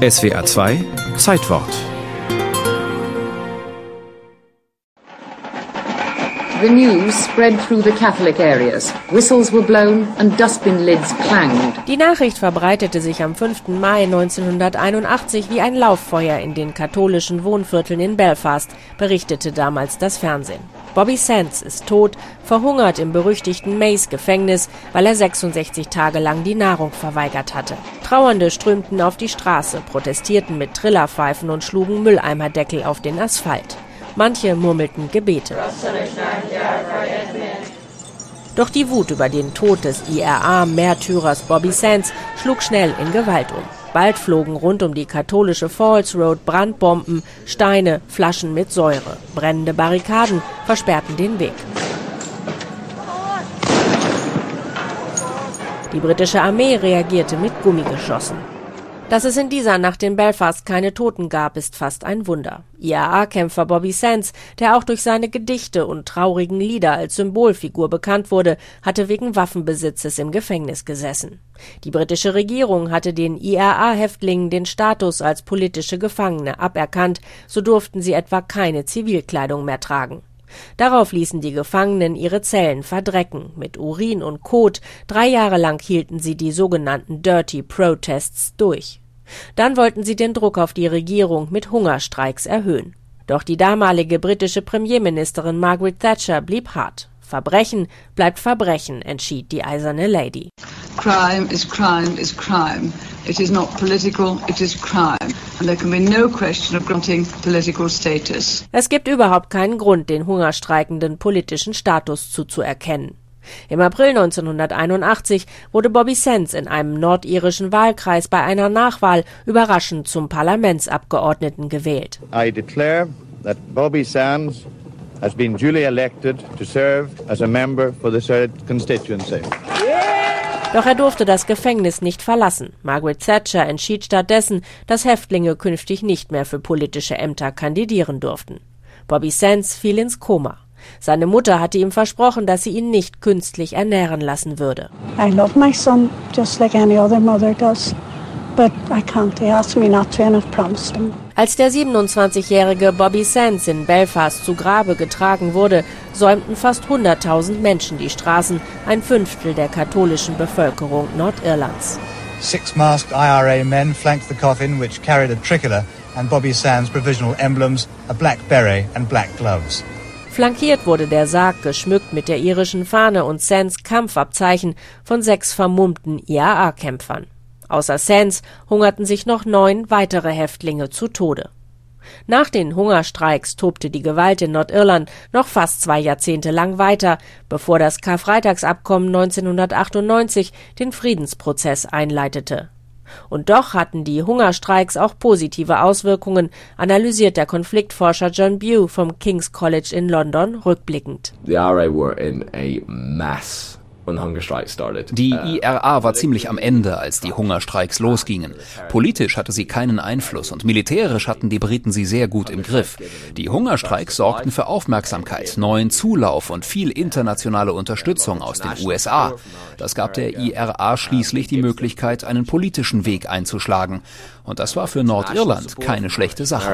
SWA 2 Zeitwort The news spread through the Catholic areas. Whistles were blown and dustbin lids clanged. Die Nachricht verbreitete sich am 5. Mai 1981 wie ein Lauffeuer in den katholischen Wohnvierteln in Belfast, berichtete damals das Fernsehen. Bobby Sands ist tot, verhungert im berüchtigten Mace-Gefängnis, weil er 66 Tage lang die Nahrung verweigert hatte. Trauernde strömten auf die Straße, protestierten mit Trillerpfeifen und schlugen Mülleimerdeckel auf den Asphalt. Manche murmelten Gebete. Doch die Wut über den Tod des IRA-Märtyrers Bobby Sands schlug schnell in Gewalt um. Bald flogen rund um die katholische Falls Road Brandbomben, Steine, Flaschen mit Säure. Brennende Barrikaden versperrten den Weg. Die britische Armee reagierte mit Gummigeschossen. Dass es in dieser Nacht in Belfast keine Toten gab, ist fast ein Wunder. IAA-Kämpfer Bobby Sands, der auch durch seine Gedichte und traurigen Lieder als Symbolfigur bekannt wurde, hatte wegen Waffenbesitzes im Gefängnis gesessen. Die britische Regierung hatte den IAA-Häftlingen den Status als politische Gefangene aberkannt, so durften sie etwa keine Zivilkleidung mehr tragen. Darauf ließen die Gefangenen ihre Zellen verdrecken mit Urin und Kot. Drei Jahre lang hielten sie die sogenannten Dirty Protests durch. Dann wollten sie den Druck auf die Regierung mit Hungerstreiks erhöhen. Doch die damalige britische Premierministerin Margaret Thatcher blieb hart. Verbrechen bleibt Verbrechen, entschied die eiserne Lady. Crime is crime is crime. It is not political, it is crime. And there can be no question of granting political status. Es gibt überhaupt keinen Grund, den Hungerstreikenden politischen Status zuzuerkennen. Im April 1981 wurde Bobby Sands in einem nordirischen Wahlkreis bei einer Nachwahl überraschend zum Parlamentsabgeordneten gewählt. I declare that Bobby Sands has been duly elected to serve as a member for the third constituency. Doch er durfte das Gefängnis nicht verlassen. Margaret Thatcher entschied stattdessen, dass Häftlinge künftig nicht mehr für politische Ämter kandidieren durften. Bobby Sands fiel ins Koma. Seine Mutter hatte ihm versprochen, dass sie ihn nicht künstlich ernähren lassen würde. I love my son just like any other mother does. But I can't. He asked me not to and I've promised him. Als der 27-jährige Bobby Sands in Belfast zu Grabe getragen wurde, säumten fast 100.000 Menschen die Straßen, ein Fünftel der katholischen Bevölkerung Nordirlands. Six masked IRA men flanked the coffin, which carried a tricolor and Bobby Sands' provisional emblems, a black beret and black gloves. Flankiert wurde der Sarg, geschmückt mit der irischen Fahne und Sands Kampfabzeichen von sechs vermummten IAA-Kämpfern. Außer Sands hungerten sich noch neun weitere Häftlinge zu Tode. Nach den Hungerstreiks tobte die Gewalt in Nordirland noch fast zwei Jahrzehnte lang weiter, bevor das Karfreitagsabkommen 1998 den Friedensprozess einleitete. Und doch hatten die Hungerstreiks auch positive Auswirkungen, analysiert der Konfliktforscher John Bew vom King's College in London rückblickend. The IRA were in a mass die IRA war ziemlich am Ende, als die Hungerstreiks losgingen. Politisch hatte sie keinen Einfluss und militärisch hatten die Briten sie sehr gut im Griff. Die Hungerstreiks sorgten für Aufmerksamkeit, neuen Zulauf und viel internationale Unterstützung aus den USA. Das gab der IRA schließlich die Möglichkeit, einen politischen Weg einzuschlagen. Und das war für Nordirland keine schlechte Sache.